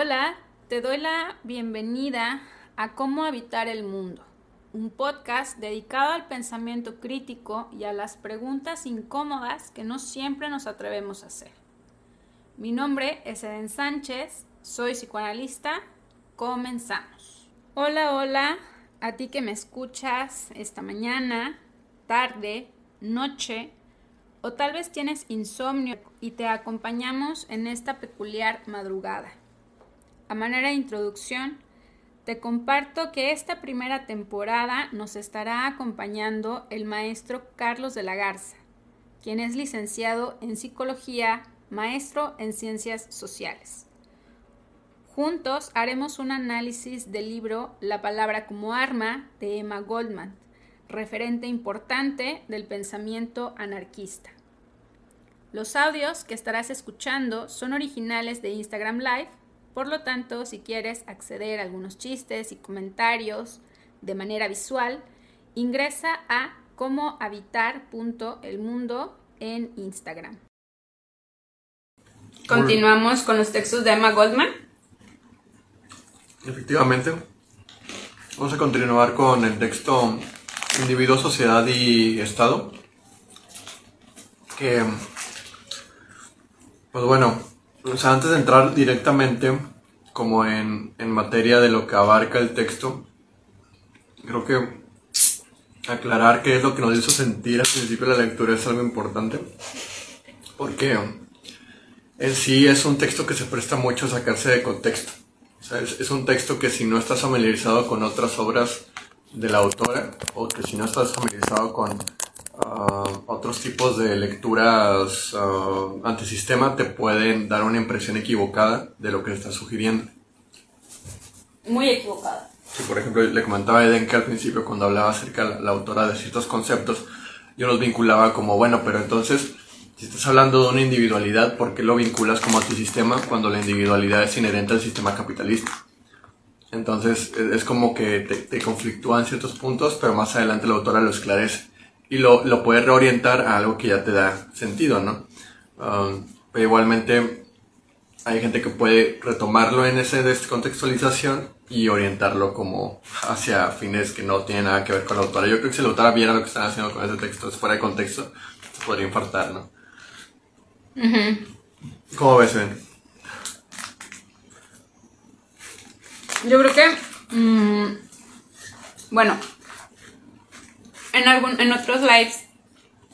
Hola, te doy la bienvenida a Cómo Habitar el Mundo, un podcast dedicado al pensamiento crítico y a las preguntas incómodas que no siempre nos atrevemos a hacer. Mi nombre es Eden Sánchez, soy psicoanalista, comenzamos. Hola, hola, a ti que me escuchas esta mañana, tarde, noche, o tal vez tienes insomnio y te acompañamos en esta peculiar madrugada. A manera de introducción, te comparto que esta primera temporada nos estará acompañando el maestro Carlos de la Garza, quien es licenciado en psicología, maestro en ciencias sociales. Juntos haremos un análisis del libro La palabra como arma de Emma Goldman, referente importante del pensamiento anarquista. Los audios que estarás escuchando son originales de Instagram Live, por lo tanto, si quieres acceder a algunos chistes y comentarios de manera visual, ingresa a comohabitar.elmundo en Instagram. Continuamos con los textos de Emma Goldman. Efectivamente. Vamos a continuar con el texto Individuo, Sociedad y Estado. Que, pues bueno, o sea, antes de entrar directamente como en, en materia de lo que abarca el texto, creo que aclarar qué es lo que nos hizo sentir al principio de la lectura es algo importante. Porque en sí es un texto que se presta mucho a sacarse de contexto. Sea, es, un texto que si no estás familiarizado con otras obras de la autora, o que si no estás familiarizado con ah, otros tipos de lecturas uh, antisistema, te pueden dar una impresión equivocada de lo que está sugiriendo. Muy equivocada. Sí, por ejemplo, le comentaba a Eden que al principio cuando hablaba acerca de la autora de ciertos conceptos, yo los vinculaba como, bueno, pero entonces si estás hablando de una individualidad, ¿por qué lo vinculas como antisistema cuando la individualidad es inherente al sistema capitalista? Entonces es como que te, te conflictúan ciertos puntos, pero más adelante la autora lo esclarece y lo, lo puedes reorientar a algo que ya te da sentido, ¿no? Um, pero igualmente hay gente que puede retomarlo en esa descontextualización y orientarlo como hacia fines que no tienen nada que ver con la autora. Yo creo que si la autora viera lo que están haciendo con ese texto fuera de contexto, se podría infartar, ¿no? ¿Cómo ves, Ben? Yo creo que, mm, bueno, en, algún, en otros lives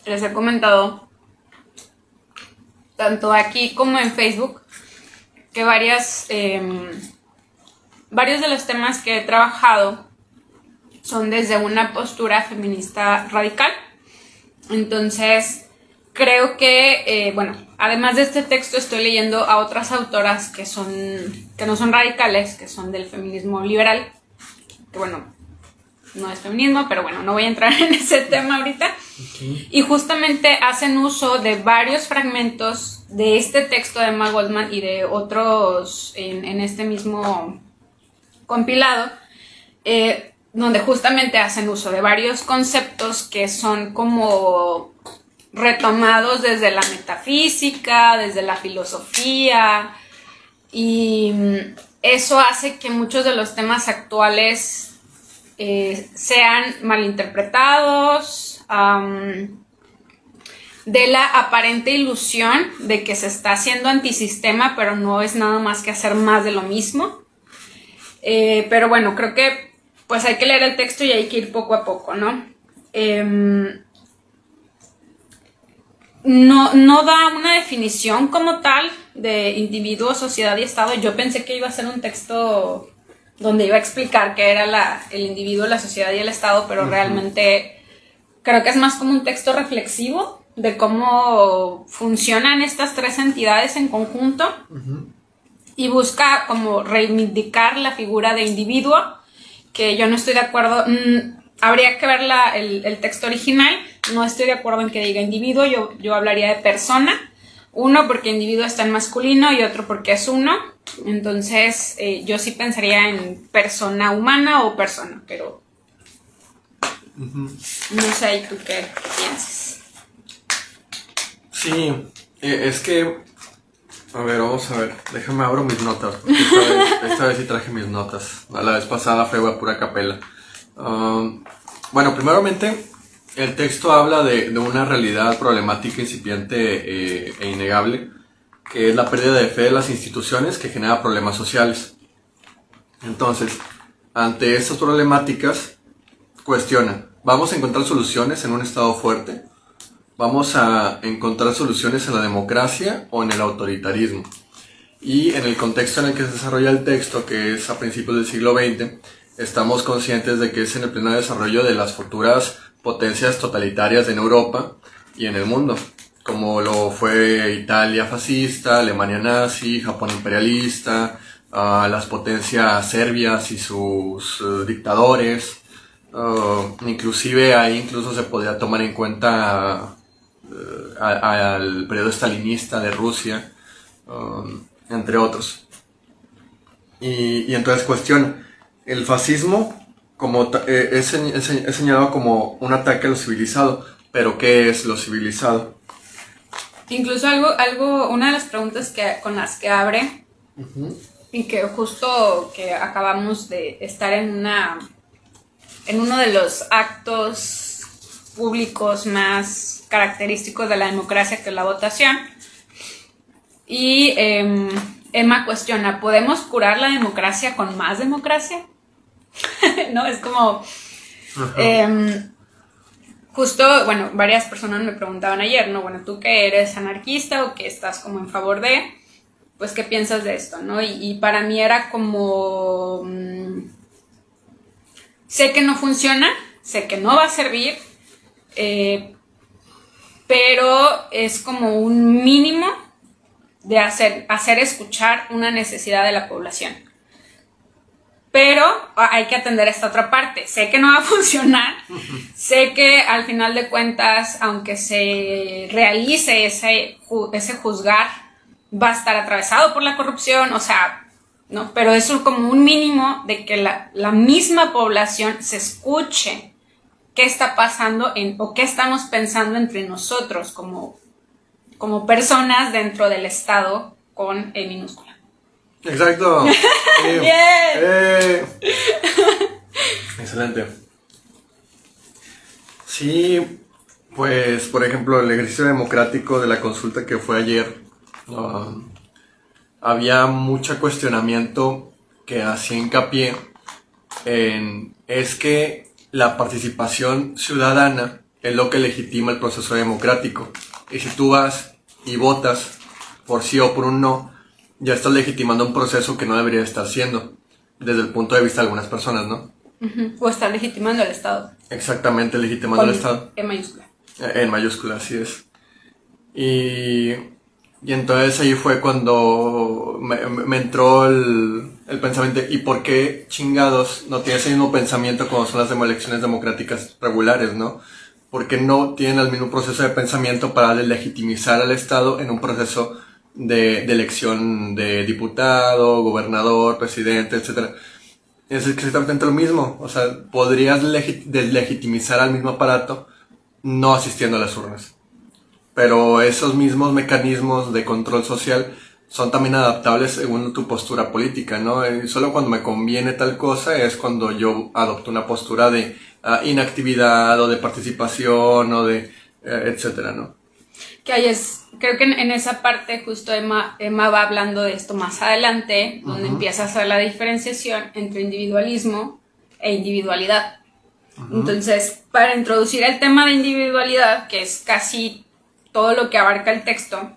les he comentado, tanto aquí como en Facebook, que varias, em, varios de los temas que he trabajado son desde una postura feminista radical. Entonces, creo que, eh, bueno, además de este texto estoy leyendo a otras autoras que son, que no son radicales, que son del feminismo liberal, que bueno, no es feminismo, pero bueno, no voy a entrar en ese tema ahorita. Y justamente hacen uso de varios fragmentos de este texto de Emma Goldman y de otros en, este mismo compilado, eh, donde justamente hacen uso de varios conceptos que son como retomados desde la metafísica, desde la filosofía, y eso hace que muchos de los temas actuales eh, sean malinterpretados, de la aparente ilusión de que se está haciendo antisistema, pero no es nada más que hacer más de lo mismo. Eh, pero bueno, creo que pues hay que leer el texto y hay que ir poco a poco, ¿no? Em, no, no da una definición como tal de individuo, sociedad y Estado. Yo pensé que iba a ser un texto donde iba a explicar qué era la, el individuo, la sociedad y el Estado, pero realmente creo que es más como un texto reflexivo de cómo funcionan estas tres entidades en conjunto y busca como reivindicar la figura de individuo, que yo no estoy de acuerdo, mm, habría que ver la, el, el, texto original, no estoy de acuerdo en que diga individuo, yo, yo hablaría de persona, uno porque individuo está en masculino y otro porque es uno, entonces, eh, yo sí pensaría en persona humana o persona, pero no sé, ¿tú qué piensas? Sí, e, es que A ver, vamos a ver. Déjame abro mis notas. Esta vez, esta vez sí traje mis notas. La vez pasada fue a pura capela. Um, bueno, primeramente, el texto habla de, de una realidad problemática incipiente eh, e innegable, que es la pérdida de fe de las instituciones que genera problemas sociales. Entonces, ante estas problemáticas, cuestiona, ¿vamos a encontrar soluciones en un Estado fuerte? ¿Vamos a encontrar soluciones en la democracia o en el autoritarismo? Y en el contexto en el que se desarrolla el texto, que es a principios del siglo XX, estamos conscientes de que es en el pleno desarrollo de las futuras potencias totalitarias en Europa y en el mundo, como lo fue Italia fascista, Alemania nazi, Japón imperialista, uh, las potencias serbias y sus uh, dictadores. Uh, inclusive ahí incluso se podría tomar en cuenta al periodo stalinista de Rusia, um, entre otros. Y, y, entonces cuestión, el fascismo como eh, es, es, es, señalado como un ataque a lo civilizado, pero ¿qué es lo civilizado? Incluso algo, algo una de las preguntas que, con las que abre y que justo que acabamos de estar en una en uno de los actos públicos más característicos de la democracia que es la votación y eh, Emma cuestiona ¿podemos curar la democracia con más democracia? ¿no? Es como... Eh, justo, bueno, varias personas me preguntaban ayer, ¿no? Bueno, tú que eres anarquista o que estás como en favor de, pues, ¿qué piensas de esto, no? Y, para mí era como... Mmm, sé que no funciona, sé que no va a servir, eh, pero es como un mínimo de hacer, hacer escuchar una necesidad de la población pero hay que atender esta otra parte. Sé que no va a funcionar, sé que al final de cuentas, aunque se realice ese, ese juzgar, va a estar atravesado por la corrupción, o sea, ¿no? Pero es como un mínimo de que la, la misma población se escuche qué está pasando en, o qué estamos pensando entre nosotros como, como personas dentro del Estado con E minúscula. Exacto. Bien. Eh. Excelente. Sí, pues por ejemplo el ejercicio democrático de la consulta que fue ayer, um, había mucho cuestionamiento que hacía hincapié en es que la participación ciudadana es lo que legitima el proceso democrático. Y si tú vas y votas por sí o por un no, ya estás legitimando un proceso que no debería estar siendo, desde el punto de vista de algunas personas, ¿no? O está legitimando al Estado. Exactamente, legitimando al Estado. En mayúscula. Eh, en mayúscula, así es. Y, y entonces ahí fue cuando me, me entró el, el, pensamiento, ¿y por qué chingados no tiene ese mismo pensamiento cuando son las elecciones democráticas regulares, ¿no? Porque no tienen el mismo proceso de pensamiento para legitimizar al Estado en un proceso de, elección de diputado, gobernador, presidente, etc. Es exactamente lo mismo. O sea, podrías deslegitimizar al mismo aparato no asistiendo a las urnas. Pero esos mismos mecanismos de control social son también adaptables según tu postura política, ¿no? Solo cuando me conviene tal cosa es cuando yo adopto una postura de uh, inactividad o de participación o de uh, etcétera, ¿no? Que ahí es creo que en, esa parte justo Emma, Emma, va hablando de esto más adelante, donde empieza a hacer la diferenciación entre individualismo e individualidad. Entonces, para introducir el tema de individualidad, que es casi todo lo que abarca el texto,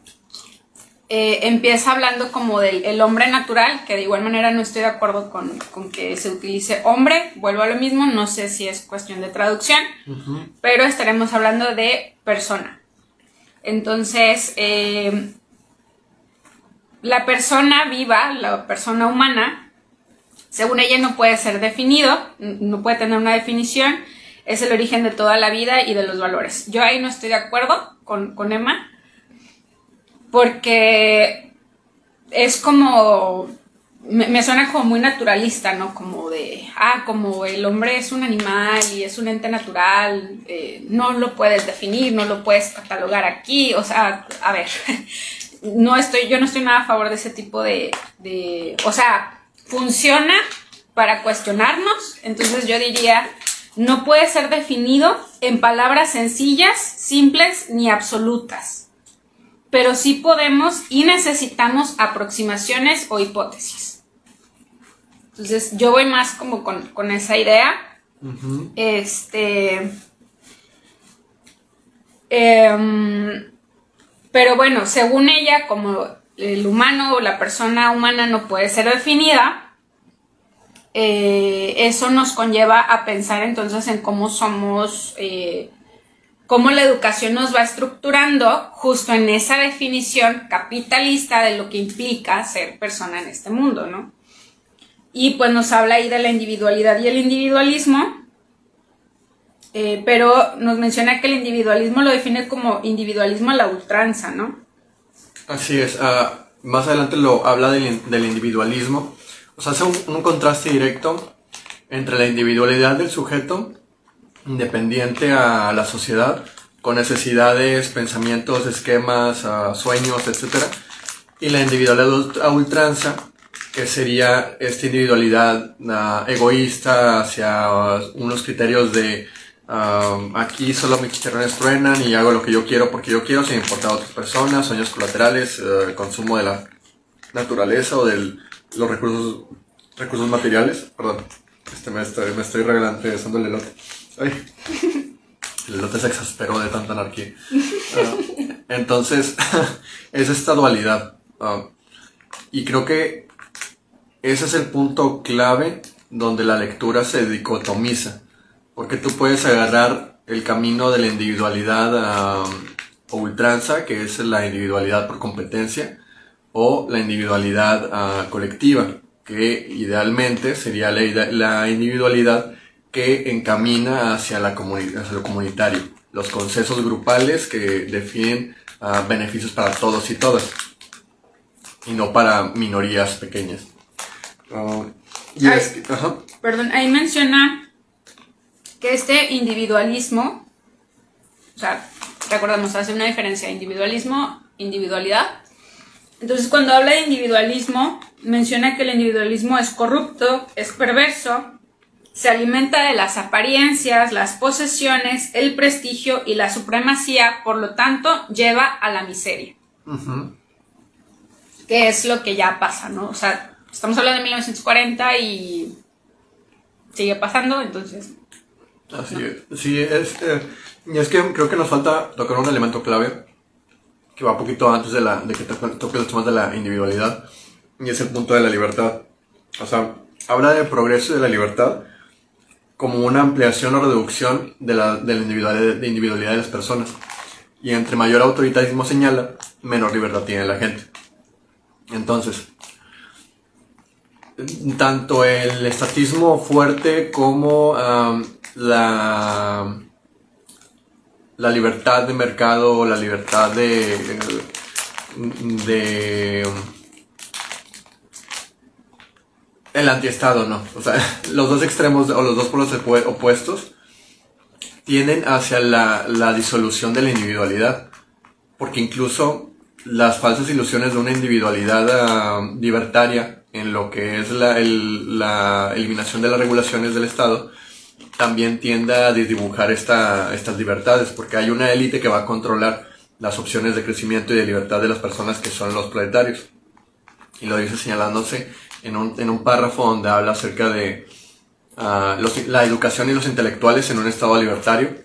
eh, empieza hablando como del el hombre natural, que de igual manera no estoy de acuerdo con, con, que se utilice hombre, vuelvo a lo mismo, no sé si es cuestión de traducción, pero estaremos hablando de persona. Entonces, eh, la persona viva, la persona humana, según ella no puede ser definido, no puede tener una definición, es el origen de toda la vida y de los valores. Yo ahí no estoy de acuerdo con, con Emma, porque es como me, suena como muy naturalista, ¿no? Como de, ah, como el hombre es un animal y es un ente natural, eh, no lo puedes definir, no lo puedes catalogar aquí, o sea, a ver, no estoy, yo no estoy nada a favor de ese tipo de, de, o sea, funciona para cuestionarnos, entonces yo diría, no puede ser definido en palabras sencillas, simples ni absolutas, pero sí podemos y necesitamos aproximaciones o hipótesis. Entonces yo voy más como con, esa idea. Este... Em, pero bueno, según ella, como el humano o la persona humana no puede ser definida, eh, eso nos conlleva a pensar entonces en cómo somos, eh, cómo la educación nos va estructurando justo en esa definición capitalista de lo que implica ser persona en este mundo, ¿no? Y pues nos habla ahí de la individualidad y el individualismo, eh, pero nos menciona que el individualismo lo define como individualismo a la ultranza, ¿no? Así es. Ah, más adelante lo habla del, del individualismo o sea, hace un, contraste directo entre la individualidad del sujeto, independiente a la sociedad, con necesidades, pensamientos, esquemas, ah, sueños, etc. Y la individualidad a ultranza, que sería esta individualidad ah, egoísta hacia unos criterios de ah, aquí solo mis chicharrones truenan y hago lo que yo quiero porque yo quiero sin importar a otras personas, sueños colaterales, el consumo de la naturaleza o del los recursos, recursos materiales. Perdón, este me estoy, me estoy el elote. El elote se exasperó de tanta anarquía. Ah, entonces, es esta dualidad. Ah, y creo que ese es el punto clave donde la lectura se dicotomiza. Porque tú puedes agarrar el camino de la individualidad ultranza, que es la individualidad por competencia, o la individualidad ah, colectiva, que idealmente sería la, individualidad que encamina hacia, la lo comunitario, los consensos grupales que definen ah, beneficios para todos y todas, y no para minorías pequeñas. Ah, perdón, ahí menciona que este individualismo, o sea, recordamos, hace una diferencia, individualismo, individualidad, entonces, cuando habla de individualismo, menciona que el individualismo es corrupto, es perverso, se alimenta de las apariencias, las posesiones, el prestigio y la supremacía, por lo tanto, lleva a la miseria. Que es lo que ya pasa, ¿no? O sea, estamos hablando de 1940 y sigue pasando, entonces. Así es. Sí, es, eh, y es que creo que nos falta tocar un elemento clave que va un poquito antes de, la, de que toque los temas de la individualidad, y es el punto de la libertad. O sea, habla del progreso de la libertad como una ampliación o reducción de la, de la individualidad, de individualidad de las personas. Y entre mayor autoritarismo señala, menor libertad tiene la gente. Entonces, tanto el estatismo fuerte como la la libertad de mercado, la libertad de, de el antiestado, no. O sea, los dos extremos o los dos polos opuestos tienden hacia la, la disolución de la individualidad. Porque incluso las falsas ilusiones de una individualidad ah, libertaria en lo que es la, la eliminación de las regulaciones del Estado también tiende a dibujar esta, estas libertades, porque hay una élite que va a controlar las opciones de crecimiento y de libertad de las personas que son los proletarios. Y lo dice señalándose en un, en un párrafo donde habla acerca de ah, la educación y los intelectuales en un estado libertario,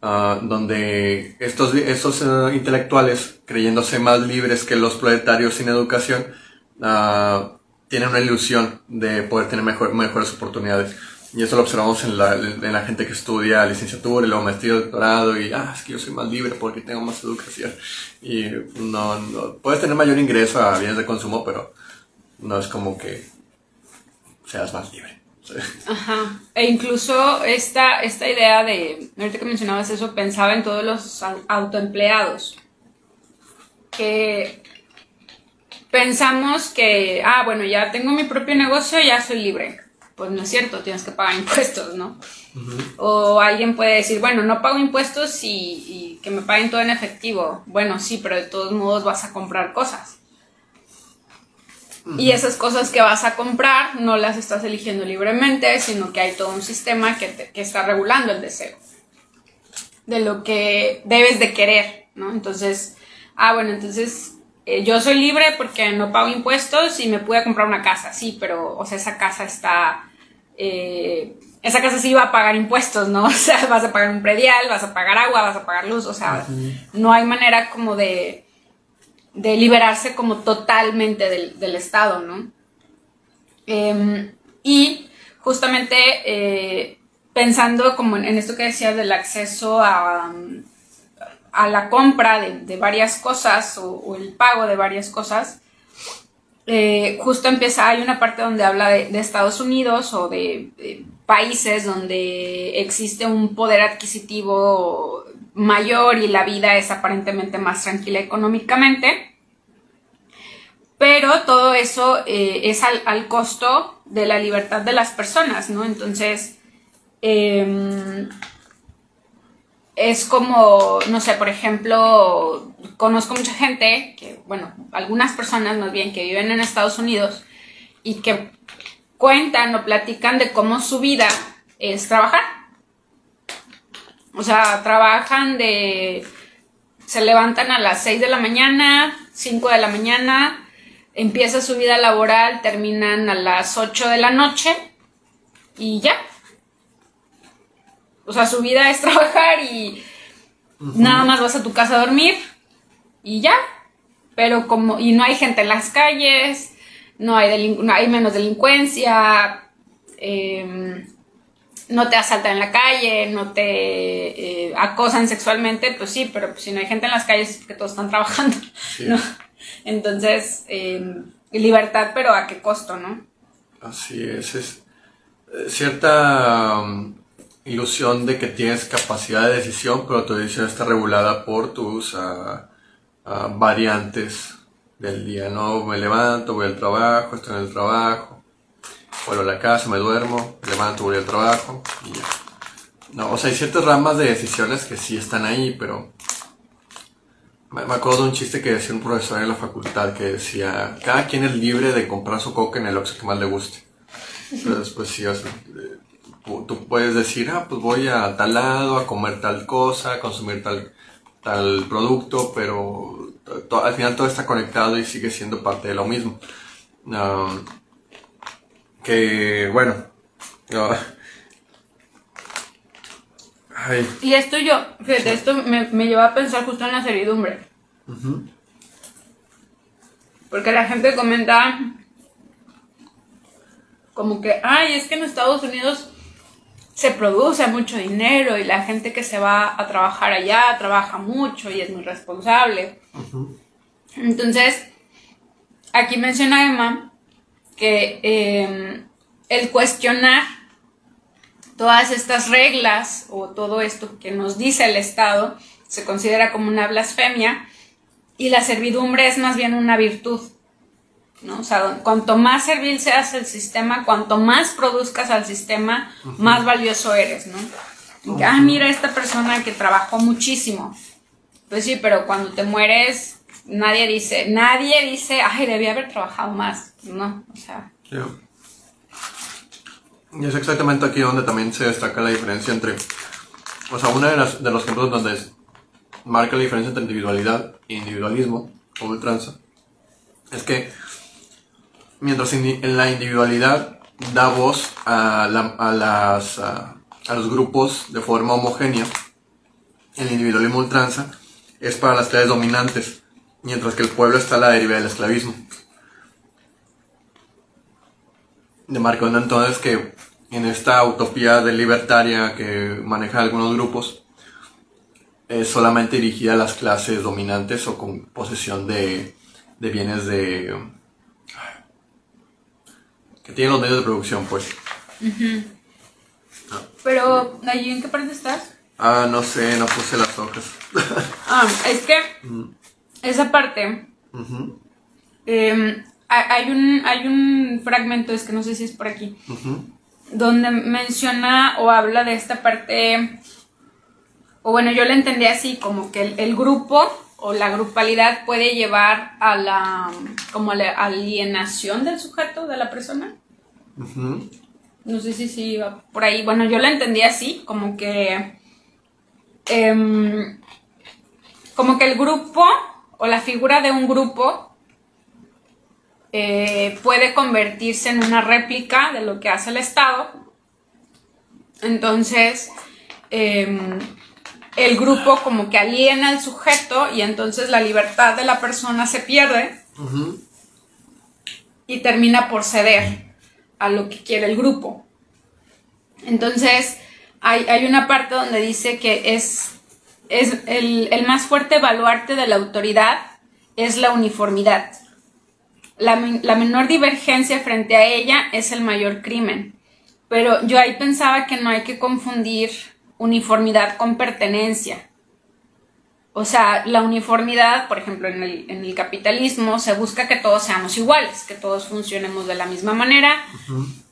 ah, donde estos, estos eh, intelectuales, creyéndose más libres que los proletarios sin educación, uh, tienen una ilusión de poder tener mejor, mejores oportunidades. Y eso lo observamos en la, en la gente que estudia licenciatura y luego maestría, doctorado y, ah, es que yo soy más libre porque tengo más educación. Y no, no, puedes tener mayor ingreso a bienes de consumo, pero no es como que seas más libre. Ajá. E incluso esta, esta idea de, ahorita que mencionabas eso, pensaba en todos los autoempleados. Que pensamos que, ah, bueno, ya tengo mi propio negocio, ya soy libre pues no es cierto, tienes que pagar impuestos, ¿no? O alguien puede decir, bueno, no pago impuestos y, que me paguen todo en efectivo. Bueno, sí, pero de todos modos vas a comprar cosas. Y esas cosas que vas a comprar no las estás eligiendo libremente, sino que hay todo un sistema que, que está regulando el deseo de lo que debes de querer, ¿no? Entonces, ah, bueno, entonces eh, yo soy libre porque no pago impuestos y me pude comprar una casa, sí, pero, o sea, esa casa está... Eh, esa casa sí va a pagar impuestos, ¿no? O sea, vas a pagar un predial, vas a pagar agua, vas a pagar luz, o sea, no hay manera como de, de liberarse como totalmente del, Estado, ¿no? Em, y justamente eh, pensando como en, esto que decías del acceso a, a la compra de, varias cosas o, el pago de varias cosas, eh, justo empieza, hay una parte donde habla de, Estados Unidos o de, países donde existe un poder adquisitivo mayor y la vida es aparentemente más tranquila económicamente. Pero todo eso eh, es al, costo de la libertad de las personas, ¿no? Entonces, em, es como, no sé, por ejemplo, conozco mucha gente, que, bueno, algunas personas más bien que viven en Estados Unidos y que cuentan o platican de cómo su vida es trabajar. O sea, trabajan de... Se levantan a las 6 de la mañana, 5 de la mañana, empieza su vida laboral, terminan a las 8 de la noche y ya, o sea, su vida es trabajar y nada más vas a tu casa a dormir y ya. Pero como, y no hay gente en las calles, no hay, hay menos delincuencia, em, no te asaltan en la calle, no te eh, acosan sexualmente, pues sí, pero pues si no hay gente en las calles es porque todos están trabajando, ¿no? Entonces, em, libertad, pero ¿a qué costo, no? Así es, es eh, cierta ilusión de que tienes capacidad de decisión, pero tu decisión está regulada por tus ah, ah, variantes del día. No me levanto, voy al trabajo, estoy en el trabajo, vuelvo a la casa, me duermo, me levanto, voy al trabajo y ya. No, o sea, hay ciertas ramas de decisiones que sí están ahí, pero me, acuerdo de un chiste que decía un profesor en la facultad que decía, cada quien es libre de comprar su coca en el Oxxo que más le guste. Pero después sí, o sea, tú puedes decir, ah, pues voy a tal lado a comer tal cosa, a consumir tal, tal producto, pero al final todo está conectado y sigue siendo parte de lo mismo. que bueno. Y esto yo, fíjate, esto me, me lleva a pensar justo en la servidumbre. Porque la gente comenta como que, ay, es que en Estados Unidos se produce mucho dinero y la gente que se va a trabajar allá trabaja mucho y es muy responsable. Entonces, aquí menciona Emma que em, el cuestionar todas estas reglas o todo esto que nos dice el Estado se considera como una blasfemia y la servidumbre es más bien una virtud. ¿No? O sea, cuanto más servil seas el sistema, cuanto más produzcas al sistema, más valioso eres, ¿no? ah, mira esta persona que trabajó muchísimo. Pues sí, pero cuando te mueres, nadie dice, nadie dice, ay, debía haber trabajado más, ¿no? O sea. Y es exactamente aquí donde también se destaca la diferencia entre, o sea, uno de, de los ejemplos donde marca la diferencia entre individualidad e individualismo, o ultranza, es que mientras en la individualidad da voz a, las, a, los grupos de forma homogénea, el individualismo ultranza es para las clases dominantes, mientras que el pueblo está a la deriva del esclavismo. De marcando entonces que en esta utopía de libertaria que manejan algunos grupos, es solamente dirigida a las clases dominantes o con posesión de, de bienes de, que tiene los medios de producción, pues. Pero, ¿allí en qué parte estás? Ah, no sé, no puse las hojas. ah, es que esa parte. Em, hay, un, hay un fragmento, es que no sé si es por aquí, donde menciona o habla de esta parte o bueno, yo lo entendí así, como que el, grupo o la grupalidad puede llevar a la, como la alienación del sujeto, de la persona. No sé si sí iba por ahí. Bueno, yo lo entendí así, como que... Em, como que el grupo o la figura de un grupo eh, puede convertirse en una réplica de lo que hace el Estado. Entonces, em, el grupo como que aliena al sujeto y entonces la libertad de la persona se pierde y termina por ceder a lo que quiere el grupo. Entonces, hay, una parte donde dice que es, es el, el, más fuerte baluarte de la autoridad es la uniformidad. La, la menor divergencia frente a ella es el mayor crimen. Pero yo ahí pensaba que no hay que confundir uniformidad con pertenencia. O sea, la uniformidad, por ejemplo, en el, capitalismo se busca que todos seamos iguales, que todos funcionemos de la misma manera,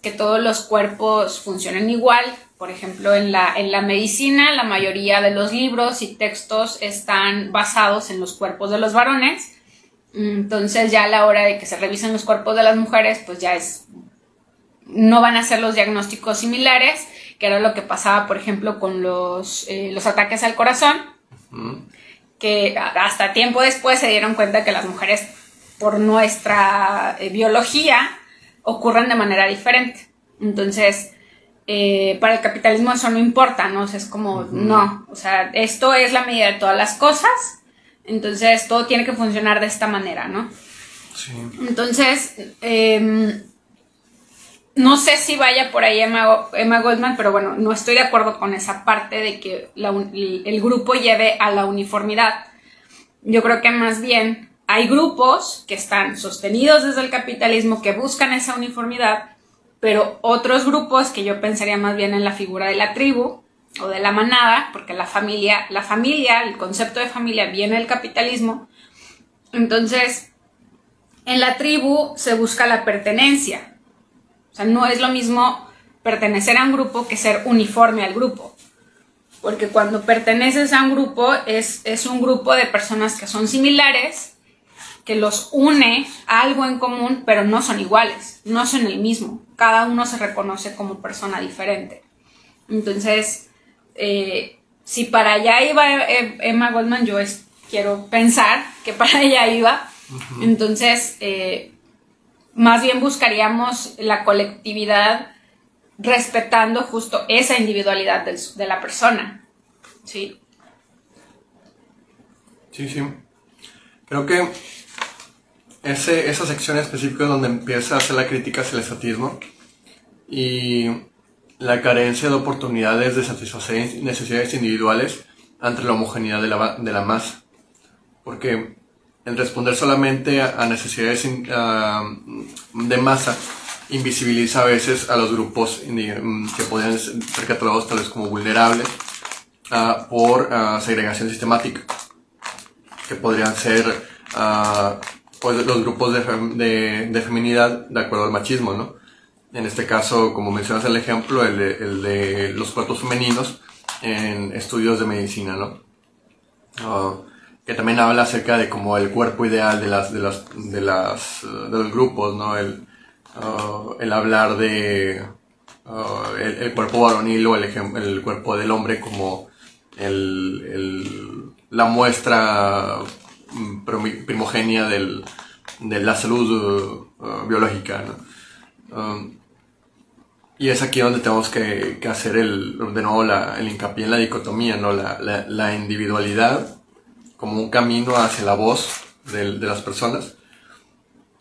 que todos los cuerpos funcionen igual. Por ejemplo, en la, en la medicina, la mayoría de los libros y textos están basados en los cuerpos de los varones. Entonces, ya a la hora de que se revisen los cuerpos de las mujeres, pues ya es. No van a ser los diagnósticos similares que era lo que pasaba, por ejemplo, con los, eh, los ataques al corazón, que hasta tiempo después se dieron cuenta que las mujeres, por nuestra eh, biología, ocurren de manera diferente. Entonces, eh, para el capitalismo eso no importa, ¿no? O sea, es como, no, o sea, esto es la medida de todas las cosas, entonces todo tiene que funcionar de esta manera, ¿no? Sí. Entonces, eh, no sé si vaya por ahí Emma, Goldman, pero bueno, no estoy de acuerdo con esa parte de que el grupo lleve a la uniformidad. Yo creo que más bien hay grupos que están sostenidos desde el capitalismo que buscan esa uniformidad, pero otros grupos que yo pensaría más bien en la figura de la tribu o de la manada, porque la familia, la familia, el concepto de familia viene del capitalismo. Entonces, en la tribu se busca la pertenencia, o sea, no es lo mismo pertenecer a un grupo que ser uniforme al grupo. Porque cuando perteneces a un grupo es, es un grupo de personas que son similares, que los une a algo en común, pero no son iguales, no son el mismo. Cada uno se reconoce como persona diferente. Entonces, eh, si para allá iba Emma Goldman, yo quiero pensar que para allá iba. Entonces, eh, más bien buscaríamos la colectividad respetando justo esa individualidad de la persona. Sí. Sí, sí. Creo que ese, esa sección específica es donde empieza a hacer la crítica hacia el estatismo y la carencia de oportunidades de satisfacer necesidades individuales ante la homogeneidad de la, de la masa. Porque el responder solamente a, necesidades de masa invisibiliza a veces a los grupos mm, que podrían ser catalogados tal vez como vulnerables ah, por ah, segregación sistemática, que podrían ser ah, pues, los grupos de, de, feminidad de acuerdo al machismo, ¿no? En este caso, como mencionas el ejemplo, el de, el de los cuerpos femeninos en estudios de medicina, ¿no? Que también habla acerca de como el cuerpo ideal de las de las de las de los grupos no el uh, el hablar de uh, el, cuerpo varonil o el el cuerpo del hombre como el, el la muestra mm, primogenia del, de la salud uh, biológica ¿no? Um, y es aquí donde tenemos que, hacer el, de nuevo la, el hincapié en la dicotomía, ¿no? la, la individualidad como un camino hacia la voz de, las personas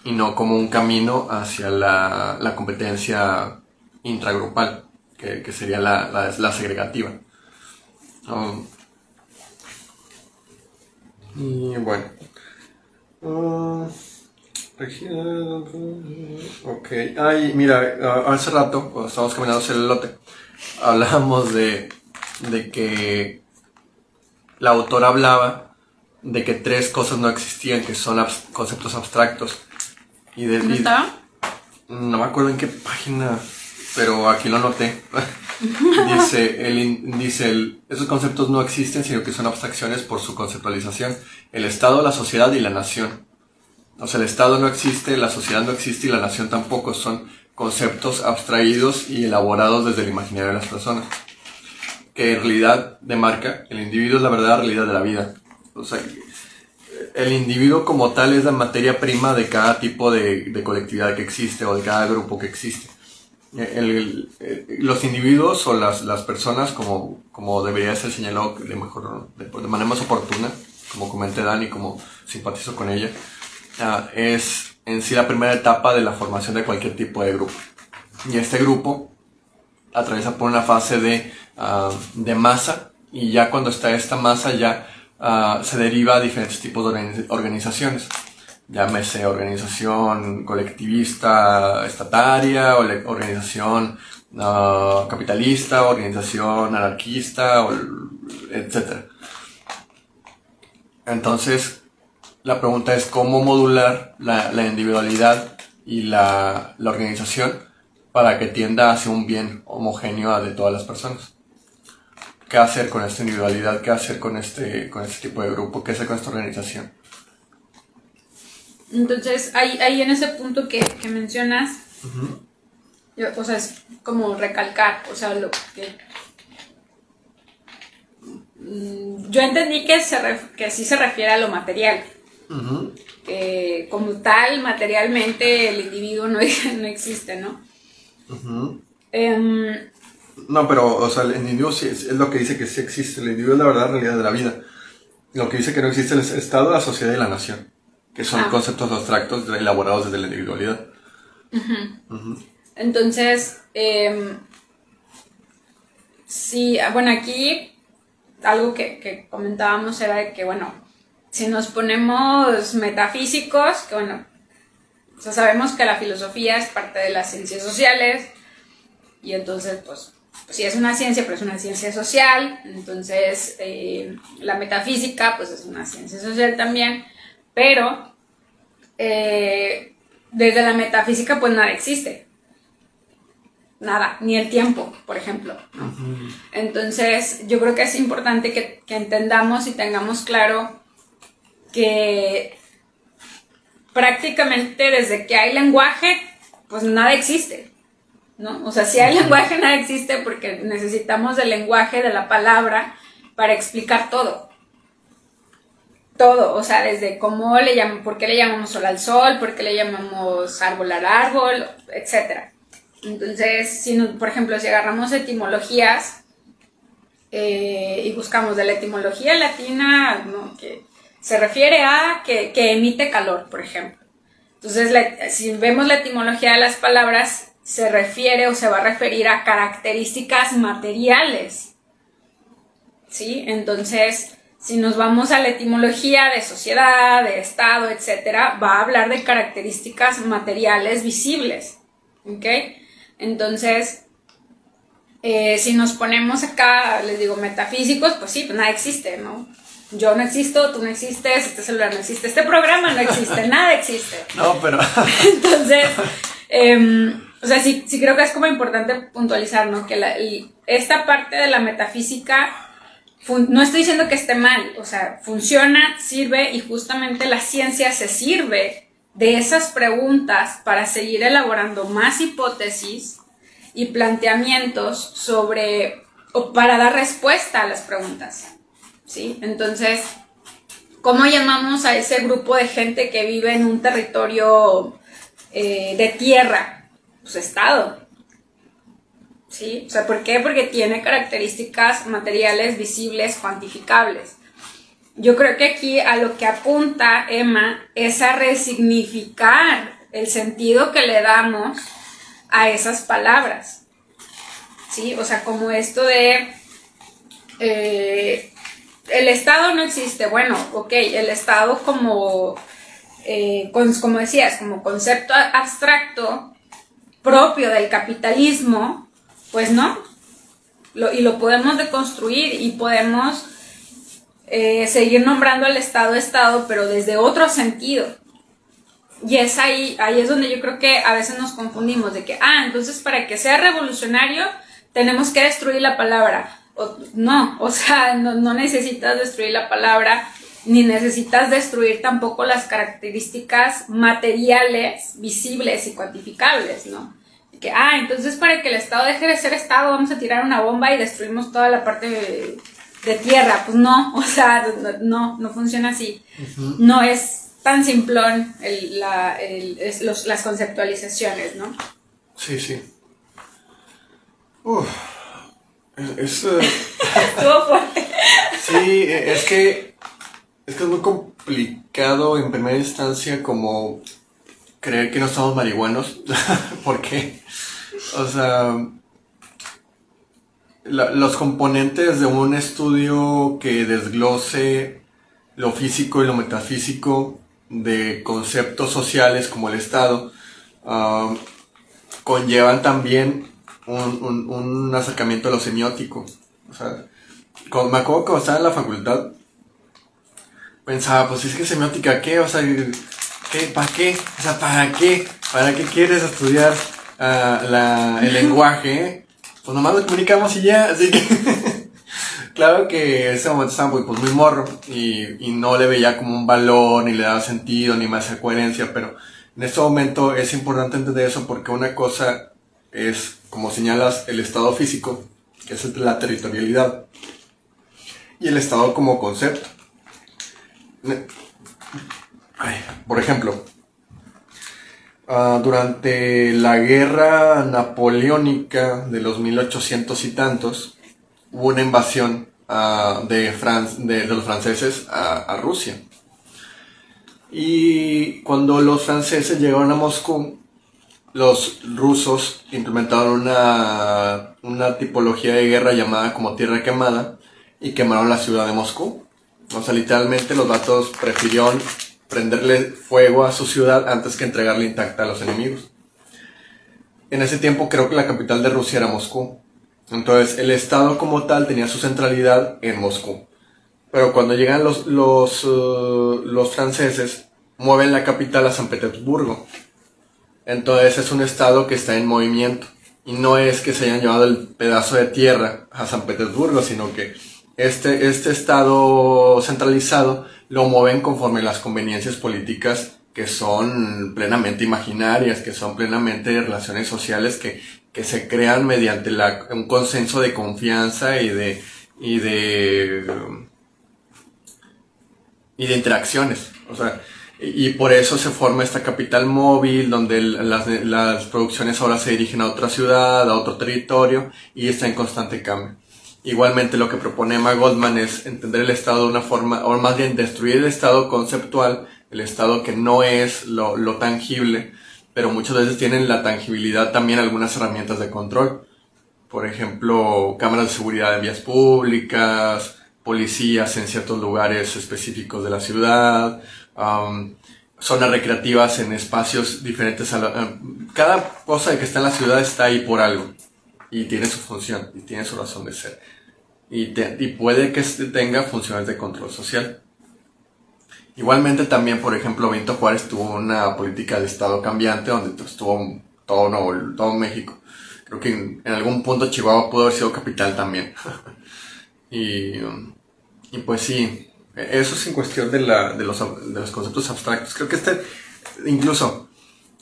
y no como un camino hacia la, competencia intragrupal, que, sería la, la, segregativa. Um, y bueno. Uh, ok. Ay, mira, hace rato, cuando estábamos caminando hacia el lote, hablábamos de, de que la autora hablaba de que tres cosas no existían, que son conceptos abstractos. Y de, ¿Dónde estaba? No me acuerdo en qué página. pero aquí lo noté. dice, el, dice el, esos conceptos no existen, sino que son abstracciones por su conceptualización. El Estado, la sociedad y la nación. O sea, el Estado no existe, la sociedad no existe y la nación tampoco. Son conceptos abstraídos y elaborados desde el imaginario de las personas. Que en realidad demarca, el individuo es la verdadera realidad de la vida. O sea, el individuo como tal es la materia prima de cada tipo de, colectividad que existe o de cada grupo que existe. los individuos o las, las personas, como, como debería ser señalado de, mejor, de, manera más oportuna, como comenté Dani, como simpatizo con ella, ah, es en sí la primera etapa de la formación de cualquier tipo de grupo. Y este grupo atraviesa por una fase de, ah, de masa y ya cuando está esta masa ya Ah, se deriva a diferentes tipos de organizaciones. Llámese organización colectivista estataria, o organización uh, capitalista, organización anarquista, etc. Entonces, la pregunta es cómo modular la, la individualidad y la, la organización para que tienda hacia un bien homogéneo de todas las personas qué hacer con esta individualidad, qué hacer con este, con este tipo de grupo, qué hacer con esta organización. Entonces, ahí, ahí en ese punto que, que mencionas, o sea, es como recalcar, o sea, lo que... Mm, yo entendí que, se que sí se refiere a lo material. Que como tal, materialmente, el individuo no, no existe, ¿no? No, pero, o sea, el individuo sí es, lo que dice que sí existe. El individuo es la verdadera realidad de la vida. Lo que dice que no existe es el Estado, la sociedad y la nación, que son ah. conceptos abstractos elaborados desde la individualidad. Entonces, eh, sí, bueno, aquí algo que, que comentábamos era de que, bueno, si nos ponemos metafísicos, que bueno, o sea, sabemos que la filosofía es parte de las ciencias sociales, y entonces, pues, pues sí es una ciencia, pero es una ciencia social, entonces eh, la metafísica pues es una ciencia social también, pero eh, desde la metafísica pues nada existe, nada, ni el tiempo, por ejemplo. Entonces yo creo que es importante que, que entendamos y tengamos claro que prácticamente desde que hay lenguaje, pues nada existe. ¿No? O sea, si hay lenguaje, nada existe porque necesitamos del lenguaje, de la palabra, para explicar todo. Todo, o sea, desde cómo le llamamos, por qué le llamamos sol al sol, por qué le llamamos árbol al árbol, etc. Entonces, si por ejemplo, si agarramos etimologías eh, y buscamos de la etimología latina, ¿no? que se refiere a que, emite calor, por ejemplo. Entonces, si vemos la etimología de las palabras, se refiere o se va a referir a características materiales. ¿Sí? Entonces, si nos vamos a la etimología de sociedad, de estado, etcétera, va a hablar de características materiales visibles. ¿Ok? Entonces, eh, si nos ponemos acá, les digo, metafísicos, pues sí, pues nada existe, ¿no? Yo no existo, tú no existes, este celular no existe, este programa no existe, nada existe. No, pero. Entonces, eh, o sea, sí, sí creo que es como importante puntualizar, ¿no? Que la, esta parte de la metafísica, no estoy diciendo que esté mal, o sea, funciona, sirve y justamente la ciencia se sirve de esas preguntas para seguir elaborando más hipótesis y planteamientos sobre, o para dar respuesta a las preguntas, ¿sí? Entonces, ¿cómo llamamos a ese grupo de gente que vive en un territorio eh, de tierra? Pues, estado. ¿Sí? O sea, ¿por qué? Porque tiene características materiales visibles, cuantificables. Yo creo que aquí a lo que apunta Emma es a resignificar el sentido que le damos a esas palabras. ¿Sí? O sea, como esto de... Eh, el Estado no existe. Bueno, ok, el Estado como, eh, como decías, como concepto abstracto, propio del capitalismo, pues no. y lo podemos deconstruir y podemos eh, seguir nombrando al Estado Estado, pero desde otro sentido. y es ahí, ahí es donde yo creo que a veces nos confundimos de que, ah, entonces para que sea revolucionario tenemos que destruir la palabra. no, o sea, no necesitas destruir la palabra, ni necesitas destruir tampoco las características materiales, visibles y cuantificables, ¿no? Que, ah, entonces para que el Estado deje de ser Estado vamos a tirar una bomba y destruimos toda la parte de, tierra. Pues no, o sea, no, no funciona así. No es tan simplón el, la, el, los, las conceptualizaciones, ¿no? Sí, sí. Uf, es... Eh, sí, es que es que es muy complicado en primera instancia como creer que no estamos marihuanos. ¿Por qué? O sea, los componentes de un estudio que desglose lo físico y lo metafísico de conceptos sociales como el Estado um, conllevan también un, un, acercamiento a lo semiótico. O sea, cuando, me acuerdo cuando estaba en la facultad, pensaba, pues es que semiótica, ¿qué? O sea, ¿qué? ¿Para qué? O sea, ¿para qué? ¿Para qué quieres estudiar uh, la, el lenguaje? Pues nomás lo comunicamos y ya, así que... claro que en ese momento estaba muy, pues, muy morro y, y, no le veía como un valor, ni le daba sentido, ni más coherencia, pero en este momento es importante entender eso porque una cosa es, como señalas, el estado físico, que es la territorialidad, y el estado como concepto por ejemplo, ah, durante la guerra napoleónica de los 1800 y tantos, hubo una invasión ah, de, de, los franceses a, Rusia. Y cuando los franceses llegaron a Moscú, los rusos implementaron una, una tipología de guerra llamada como tierra quemada y quemaron la ciudad de Moscú. O sea, literalmente los vatos prefirieron prenderle fuego a su ciudad antes que entregarle intacta a los enemigos. En ese tiempo creo que la capital de Rusia era Moscú. Entonces el Estado como tal tenía su centralidad en Moscú. Pero cuando llegan los, los, uh, los franceses, mueven la capital a San Petersburgo. Entonces es un Estado que está en movimiento. Y no es que se hayan llevado el pedazo de tierra a San Petersburgo, sino que este, este Estado centralizado lo mueven conforme las conveniencias políticas que son plenamente imaginarias, que son plenamente relaciones sociales que, que se crean mediante la, un consenso de confianza y de, y de, y de interacciones. O sea, y por eso se forma esta capital móvil, donde las, las producciones ahora se dirigen a otra ciudad, a otro territorio, y está en constante cambio. Igualmente lo que propone Emma Goldman es entender el Estado de una forma, o más bien destruir el Estado conceptual, el Estado que no es lo, tangible, pero muchas veces tienen la tangibilidad también algunas herramientas de control. Por ejemplo, cámaras de seguridad en vías públicas, policías en ciertos lugares específicos de la ciudad, zonas recreativas en espacios diferentes. A cada cosa que está en la ciudad está ahí por algo y tiene su función y tiene su razón de ser y, puede que este tenga funciones de control social. Igualmente también, por ejemplo, Benito Juárez tuvo una política de Estado cambiante donde estuvo todo, todo México. Creo que en, algún punto Chihuahua pudo haber sido capital también. y, y, pues sí, eso es en cuestión de, la, de, los, de los conceptos abstractos. Creo que este, incluso,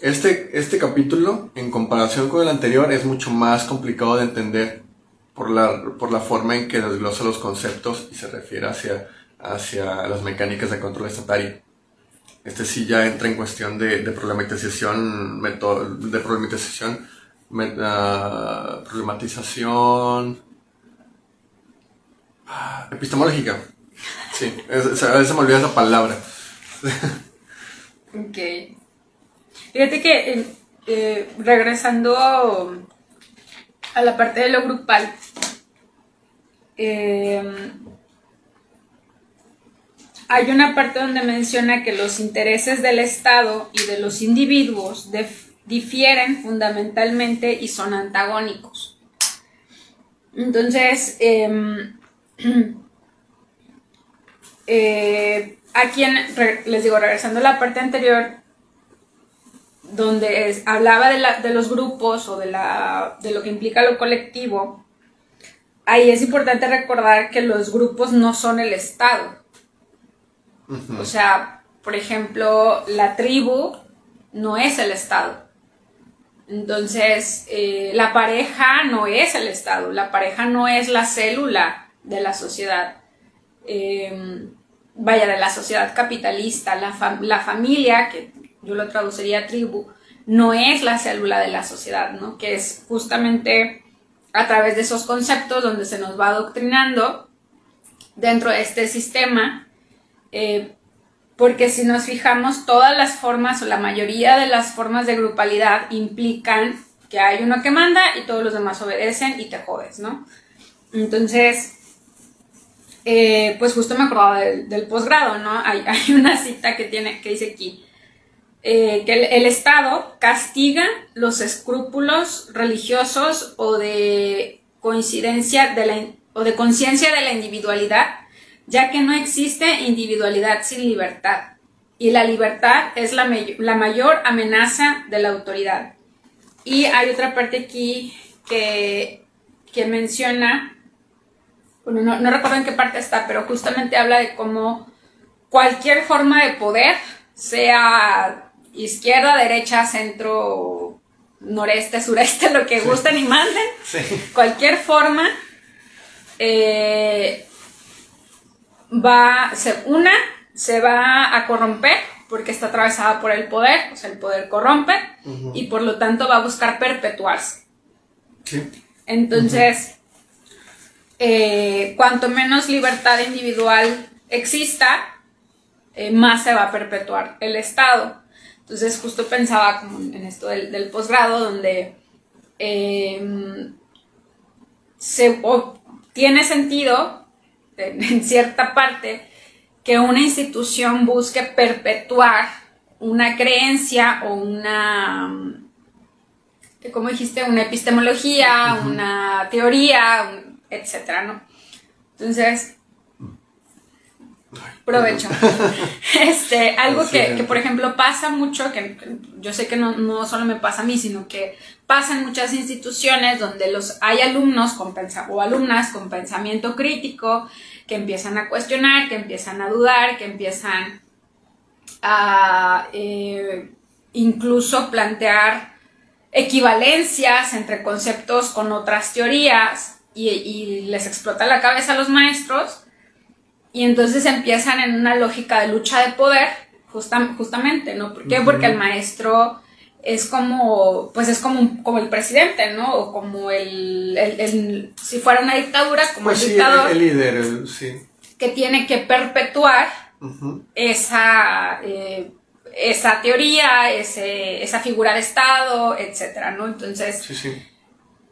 este, este capítulo, en comparación con el anterior, es mucho más complicado de entender por la, por la forma en que desglosa los conceptos y se refiere hacia, hacia las mecánicas de control estatal. Este sí ya entra en cuestión de, de problematización, de problematización, problematización ah, epistemológica. Sí, a veces me olvida esa palabra. ok. Fíjate que eh, eh, regresando a la parte de lo grupal, em, hay una parte donde menciona que los intereses del Estado y de los individuos difieren fundamentalmente y son antagónicos. Entonces, eh, eh, aquí les digo, regresando a la parte anterior, donde hablaba de, la, de, los grupos o de, la, de lo que implica lo colectivo, ahí es importante recordar que los grupos no son el Estado. O sea, por ejemplo, la tribu no es el Estado. Entonces, eh, la pareja no es el Estado, la pareja no es la célula de la sociedad. Em, vaya, de la sociedad capitalista, la, la, familia, que yo lo traduciría tribu, no es la célula de la sociedad, ¿no? Que es justamente a través de esos conceptos donde se nos va adoctrinando dentro de este sistema eh, porque si nos fijamos, todas las formas o la mayoría de las formas de grupalidad implican que hay uno que manda y todos los demás obedecen y te jodes, ¿no? Entonces, eh, pues justo me acordaba del, posgrado, ¿no? Hay, una cita que, tiene, que dice aquí, eh, que el, Estado castiga los escrúpulos religiosos o de coincidencia de la, o de conciencia de la individualidad ya que no existe individualidad sin libertad, y la libertad es la, mayor amenaza de la autoridad. Y hay otra parte aquí que, que menciona, bueno, no, no recuerdo en qué parte está, pero justamente habla de cómo cualquier forma de poder, sea izquierda, derecha, centro, noreste, sureste, lo que gusten y manden, cualquier forma, eh, va, se, una, se va a corromper porque está atravesada por el poder, o sea, el poder corrompe y por lo tanto va a buscar perpetuarse. Entonces, eh, cuanto menos libertad individual exista, eh, más se va a perpetuar el Estado. Entonces, justo pensaba como en esto del, posgrado, donde em, se, tiene sentido en cierta parte, que una institución busque perpetuar una creencia o una, como dijiste, una epistemología, una teoría, etcétera, ¿no? Entonces, provecho. este, algo que, por ejemplo, pasa mucho, que, yo sé que no, no, solo me pasa a mí, sino que pasa en muchas instituciones donde los, hay alumnos con o alumnas con pensamiento crítico que empiezan a cuestionar, que empiezan a dudar, que empiezan a eh, incluso plantear equivalencias entre conceptos con otras teorías y, les explota la cabeza a los maestros y entonces empiezan en una lógica de lucha de poder justamente, ¿no? ¿Por qué? Porque el maestro es como, pues es como, como el presidente, ¿no? O como el, si fuera una dictadura, como pues el dictador. El, líder, sí. Que tiene que perpetuar esa, eh, esa teoría, ese, esa figura de Estado, etcétera, ¿no? Entonces,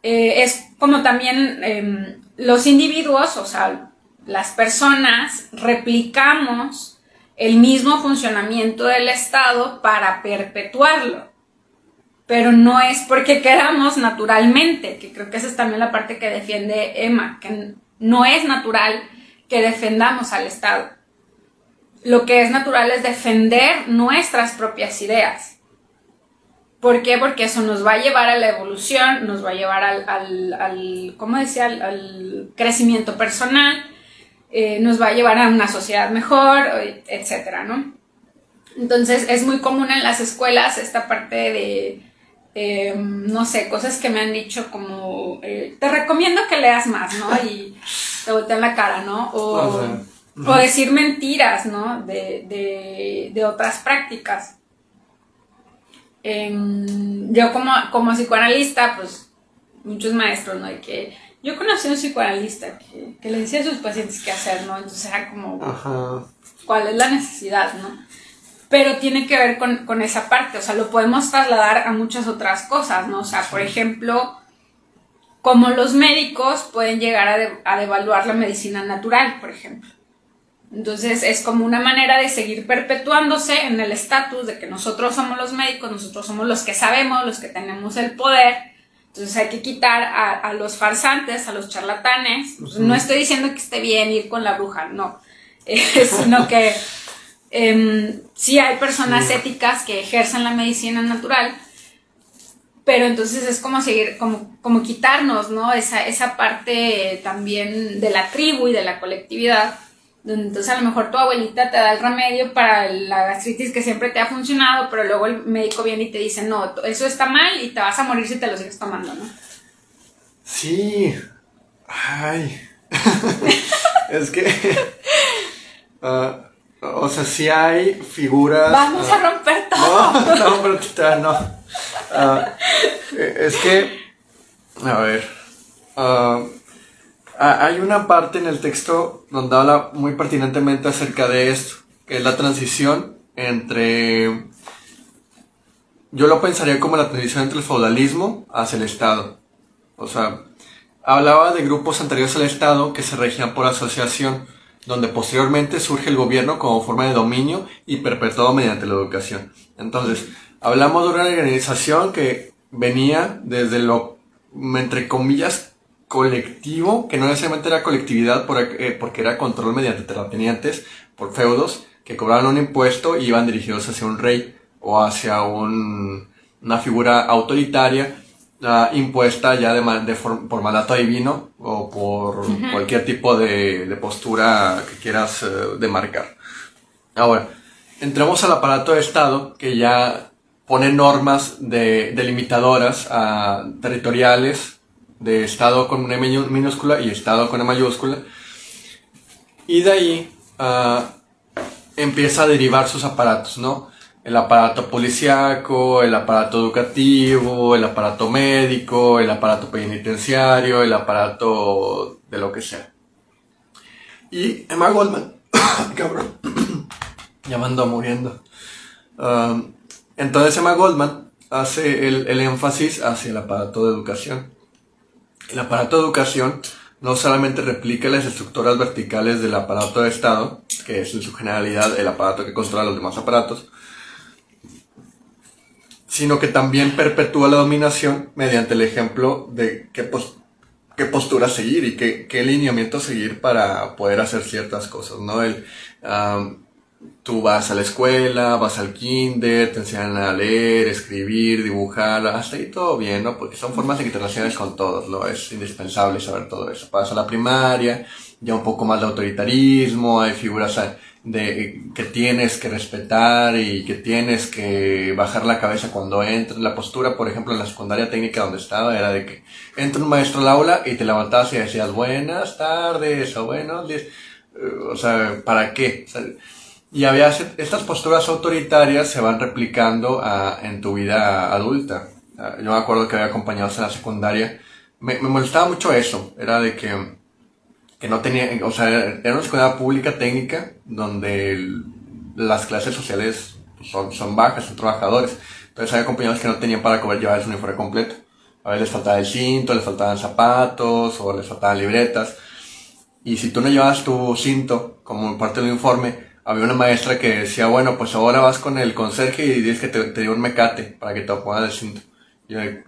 eh, es como también em, los individuos, o sea, las personas replicamos el mismo funcionamiento del Estado para perpetuarlo pero no es porque queramos naturalmente, que creo que esa es también la parte que defiende Emma, que no es natural que defendamos al Estado. Lo que es natural es defender nuestras propias ideas. ¿Por qué? Porque eso nos va a llevar a la evolución, nos va a llevar al, al, ¿cómo al, crecimiento personal, eh, nos va a llevar a una sociedad mejor, etcétera, ¿no? Entonces es muy común en las escuelas esta parte de eh, no sé, cosas que me han dicho como, eh, te recomiendo que leas más, ¿no? Y te voltean la cara, ¿no? O, decir mentiras, ¿no? De, otras prácticas. Em, yo como, como psicoanalista, pues muchos maestros, ¿no? que yo conocí a un psicoanalista que, le decía a sus pacientes qué hacer, ¿no? Entonces era como, ¿cuál es la necesidad, ¿no? pero tiene que ver con, esa parte, o sea, lo podemos trasladar a muchas otras cosas, ¿no? O sea, por ejemplo, como los médicos pueden llegar a, devaluar la medicina natural, por ejemplo. Entonces es como una manera de seguir perpetuándose en el estatus de que nosotros somos los médicos, nosotros somos los que sabemos, los que tenemos el poder. Entonces hay que quitar a, los farsantes, a los charlatanes. No estoy diciendo que esté bien ir con la bruja, no, sino que em, sí hay personas éticas que ejercen la medicina natural, pero entonces es como seguir, como, como quitarnos, ¿no? Esa, esa parte también de la tribu y de la colectividad, donde entonces a lo mejor tu abuelita te da el remedio para la gastritis que siempre te ha funcionado, pero luego el médico viene y te dice, no, eso está mal y te vas a morir si te lo sigues tomando, ¿no? Sí. Ay. es que... Ah, o sea, sí hay figuras... Vamos a ah, romper todo. No, no, pero tita, no. Ah, es que... A ver. Hay una parte en el texto donde habla muy pertinentemente acerca de esto, que es la transición entre... Yo lo pensaría como la transición entre el feudalismo hacia el Estado. O sea, hablaba de grupos anteriores al Estado que se regían por asociación, donde posteriormente surge el gobierno como forma de dominio y perpetuado mediante la educación. Entonces, hablamos de una organización que venía desde lo, entre comillas, colectivo, que no necesariamente era colectividad eh, porque era control mediante terratenientes por feudos que cobraban un impuesto y iban dirigidos hacia un rey o hacia un, una figura autoritaria impuesta ya de, de por mandato divino o por cualquier tipo de, postura que quieras uh, demarcar. Ahora, entramos al aparato de Estado que ya pone normas de, delimitadoras uh, territoriales de Estado con una minúscula y Estado con una mayúscula. Y de ahí uh, empieza a derivar sus aparatos, ¿no? el aparato policiaco, el aparato educativo, el aparato médico, el aparato penitenciario, el aparato de lo que sea. Y Emma Goldman, cabrón, ya muriendo. Um, entonces Emma Goldman hace el, el énfasis hacia el aparato de educación. El aparato de educación no solamente replica las estructuras verticales del aparato de Estado, que es en su generalidad el aparato que controla los demás aparatos, sino que también perpetúa la dominación mediante el ejemplo de qué, postura seguir y qué, lineamiento seguir para poder hacer ciertas cosas, ¿no? Tú vas a la escuela, vas al kinder, te enseñan a leer, escribir, dibujar, hasta ahí todo bien, ¿no? Porque son formas de que te relaciones con todos, ¿no? Es indispensable saber todo eso. Pasas a la primaria, ya un poco más de autoritarismo, hay figuras de que tienes que respetar y que tienes que bajar la cabeza cuando entres. La postura, por ejemplo, en la secundaria técnica donde estaba era de que entra un maestro al aula y te levantabas y decías buenas tardes o buenos días. O sea, ¿para qué? Y había estas posturas autoritarias se van replicando a, en tu vida adulta. Yo me acuerdo que había acompañados en la secundaria. Me, me molestaba mucho eso. Era de que que no tenía, o sea, era una escuela pública técnica donde las clases sociales son, son bajas, son trabajadores. Entonces había compañeros que no tenían para comer llevar su uniforme completo. A veces les faltaba el cinto, les faltaban zapatos o les faltaban libretas. Y si tú no llevabas tu cinto como parte del uniforme, había una maestra que decía, bueno, pues ahora vas con el conserje y dices que te, te dio un mecate para que te pongas el cinto.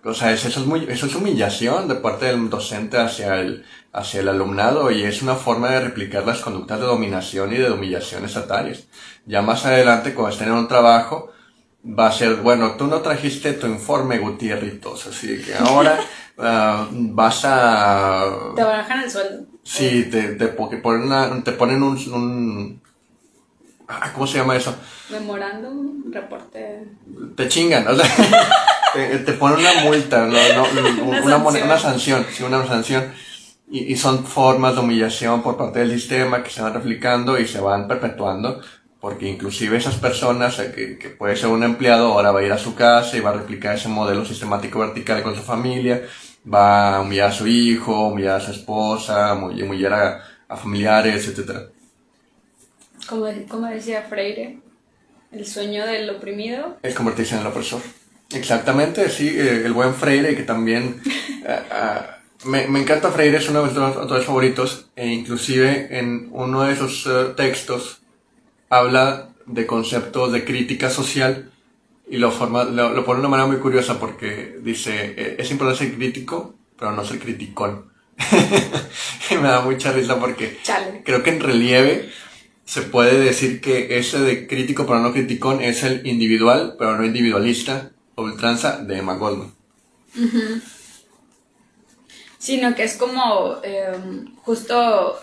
o sea, eso, es muy, eso es humillación de parte del docente hacia el, hacia el alumnado y es una forma de replicar las conductas de dominación y de humillación estatales. Ya más adelante, cuando estén en un trabajo, va a ser, bueno, tú no trajiste tu informe, Gutiérritos, así que ahora ah, vas a... Te bajan el sueldo. Sí, te, te, ponen, te ponen un, un... Ah, ¿Cómo se llama eso? Memorándum, reporte... Te chingan, o sea, te, ponen una multa, una, una, sanción, sí, una sanción y, son formas de humillación por parte del sistema que se van replicando y se van perpetuando, porque inclusive esas personas, eh, que, que puede ser un empleado, ahora va a ir a su casa y va a replicar ese modelo sistemático vertical con su familia, va a humillar a su hijo, humillar a su esposa, humillar a, a familiares, etc. Como, como decía Freire, el sueño del oprimido es convertirse en el opresor. Exactamente, sí, eh, el buen Freire que también... Eh, me, me, encanta Freire, es uno de mis autores favoritos, e inclusive en uno de sus eh, textos habla de conceptos de crítica social y lo, forma, lo, pone de una manera muy curiosa porque dice, es importante ser crítico, pero no ser criticón. y me da mucha risa porque creo que en relieve se puede decir que ese de crítico pero no criticón es el individual pero no individualista o ultranza de Emma Goldman. Sino que es como em, justo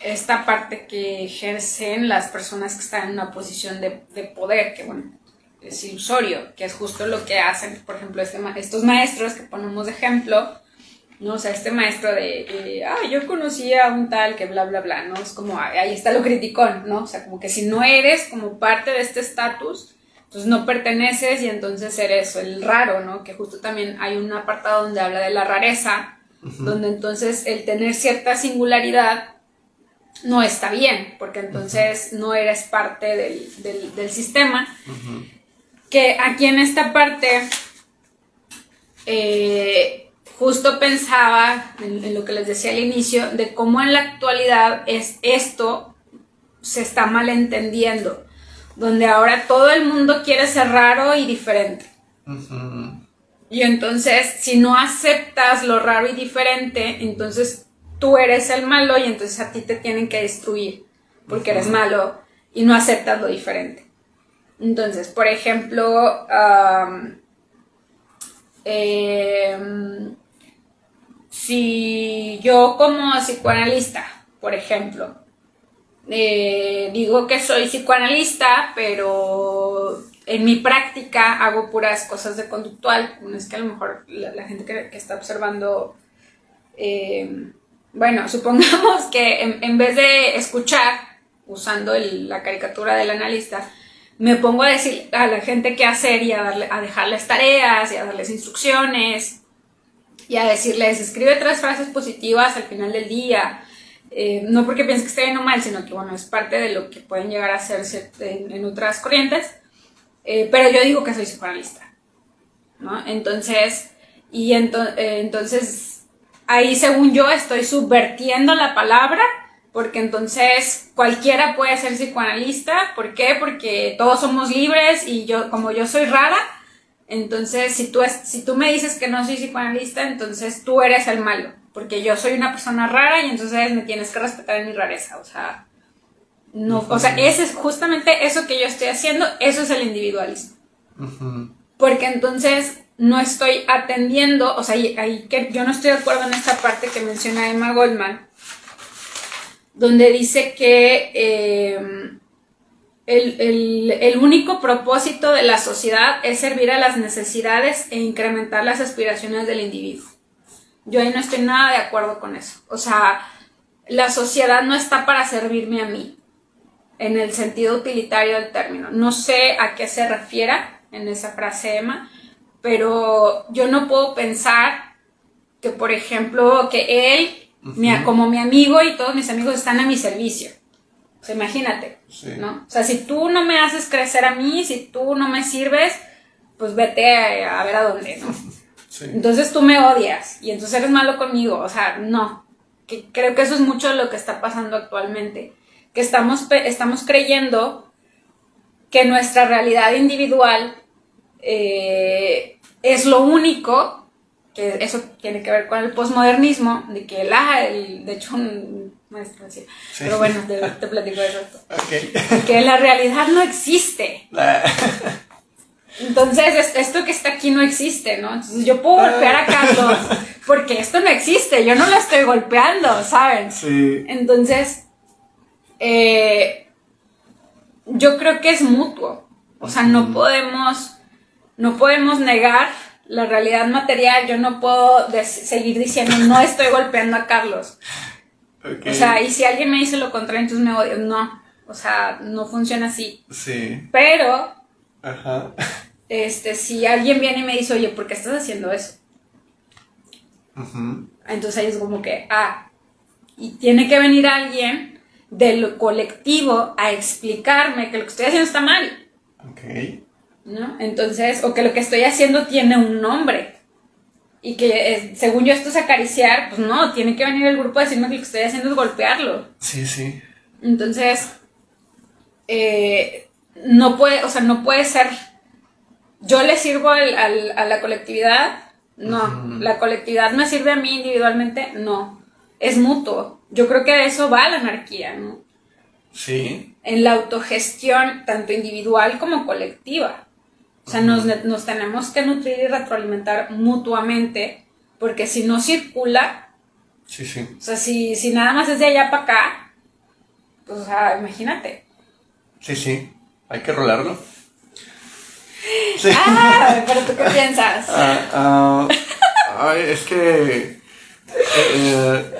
esta parte que ejercen las personas que están en una posición de, poder, que bueno, es ilusorio, que es justo lo que hacen, por ejemplo, este, estos maestros que ponemos de ejemplo, ¿no? O sea, este maestro de, ah, yo conocí a un tal que bla, bla, bla, ¿no? Es como, ahí está lo criticón, ¿no? O sea, como que si no eres como parte de este estatus, pues no perteneces y entonces eres el raro, ¿no? Que justo también hay un apartado donde habla de la rareza, donde entonces el tener cierta singularidad no está bien, porque entonces no eres parte del, sistema. Que aquí en esta parte, eh, justo pensaba en, lo que les decía al inicio, de cómo en la actualidad es esto se está malentendiendo, donde ahora todo el mundo quiere ser raro y diferente. Y entonces, si no aceptas lo raro y diferente, entonces tú eres el malo y entonces a ti te tienen que destruir porque eres malo y no aceptas lo diferente. Entonces, por ejemplo, em, si yo como psicoanalista, por ejemplo, eh, digo que soy psicoanalista, pero en mi práctica hago puras cosas de conductual. No es que a lo mejor la, gente que, está observando em, bueno, supongamos que en, vez de escuchar, usando la caricatura del analista, me pongo a decir a la gente qué hacer y a, darle, a dejarles tareas y a darles instrucciones y a decirles, escribe tres frases positivas al final del día. Eh, no porque pienses que esté bien o mal, sino que bueno, es parte de lo que pueden llegar a hacerse en, otras corrientes. Eh, pero yo digo que soy psicoanalista, ¿no? Entonces, y eh, entonces ahí según yo estoy subvertiendo la palabra, porque entonces cualquiera puede ser psicoanalista. ¿Por qué? Porque todos somos libres y yo, como yo soy rara, entonces si tú, si tú me dices que no soy psicoanalista, entonces tú eres el malo, porque yo soy una persona rara y entonces me tienes que respetar en mi rareza, o sea... No, o sea, ese es justamente eso que yo estoy haciendo, eso es el individualismo. Porque entonces no estoy atendiendo, o sea, ahí que yo no estoy de acuerdo en esta parte que menciona Emma Goldman, donde dice que em, el, único propósito de la sociedad es servir a las necesidades e incrementar las aspiraciones del individuo. Yo ahí no estoy nada de acuerdo con eso. O sea, la sociedad no está para servirme a mí, en el sentido utilitario del término. No sé a qué se refiera en esa frase Emma, pero yo no puedo pensar que, por ejemplo, que él, como mi amigo y todos mis amigos están a mi servicio. Sea, imagínate, ¿no? O sea, si tú no me haces crecer a mí, si tú no me sirves, pues vete a, ver a dónde, ¿no? Entonces tú me odias y entonces eres malo conmigo, o sea, no. Que creo que eso es mucho lo que está pasando actualmente, que estamos, estamos creyendo que nuestra realidad individual eh, es lo único, que eso tiene que ver con el posmodernismo, de que el, ah, el, de hecho un maestro decía, pero bueno, te, te platico de eso. Que la realidad no existe. Entonces, esto que está aquí no existe, ¿no? Entonces, yo puedo golpear a Carlos porque esto no existe, yo no lo estoy golpeando, ¿saben? Sí. Entonces, eh, yo creo que es mutuo. O sea, no podemos no podemos negar la realidad material. Yo no puedo seguir diciendo, no estoy golpeando a Carlos. O sea, y si alguien me dice lo contrario, entonces me odio. No, o sea, no funciona así. Sí. Pero, Ajá. este, si alguien viene y me dice, oye, ¿por qué estás haciendo eso? Entonces ahí es como que, ah, y tiene que venir alguien del colectivo a explicarme que lo que estoy haciendo está mal. Ok. ¿no? Entonces, o que lo que estoy haciendo tiene un nombre. Y que eh, según yo esto es acariciar, pues no, tiene que venir el grupo a decirme que lo que estoy haciendo es golpearlo. Sí, sí. Entonces, eh, no puede, o sea, no puede ser, yo le sirvo al, a la colectividad, no, la colectividad me sirve a mí individualmente, no, es mutuo. Yo creo que de eso va la anarquía, ¿no? Sí. En la autogestión, tanto individual como colectiva. O sea, nos, nos tenemos que nutrir y retroalimentar mutuamente, porque si no circula, Sí, sí. o sea, si, si nada más es de allá para acá, pues, o sea, imagínate. Sí, sí. Hay que rolarlo. Sí. Ah, pero tú qué piensas? Ah, ah, ay, es que eh,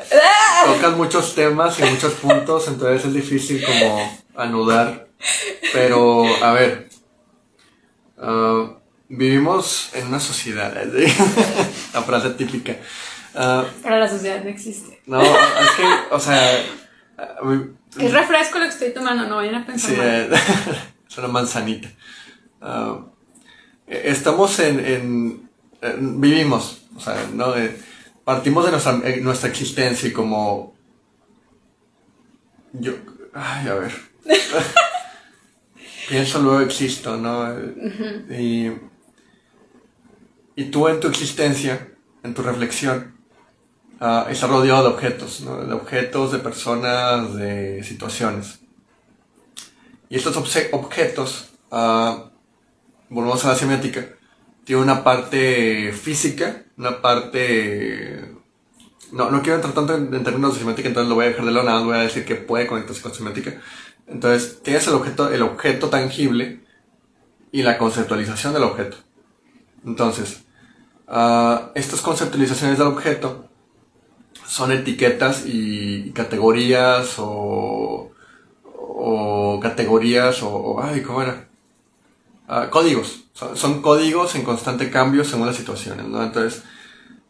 tocan muchos temas y muchos puntos, entonces es difícil como anudar. Pero, a ver, ah, vivimos en una sociedad, ¿sí? la frase típica. Ah, Pero la sociedad no existe. no, es que, o sea, ah, Es refresco lo que estoy tomando, no vayan a pensar Sí, mal. eh, es una manzanita. Eh, estamos en, en- en- Vivimos, o sea, ¿no? Eh, partimos de nuestra, eh, nuestra existencia y como... Yo... Ay, a ver. Pienso, luego existo, ¿no? Y, y tú en tu existencia, en tu reflexión, ah, estás rodeado de objetos, ¿no? De objetos, de personas, de situaciones. Y estos obse- objetos, ah, volvemos a la semiótica, tienen una parte física, una parte... No, no quiero entrar tanto en, en términos de semiótica, entonces lo voy a dejar de lado, nada más voy a decir que puede conectarse con semiótica. Entonces, tienes el objeto, el objeto tangible y la conceptualización del objeto. Entonces, ah, estas conceptualizaciones del objeto son etiquetas y categorías o, o categorías o, o- ay, ¿cómo era? Ah, códigos. Son, códigos en constante cambio según las situaciones, ¿no? Entonces,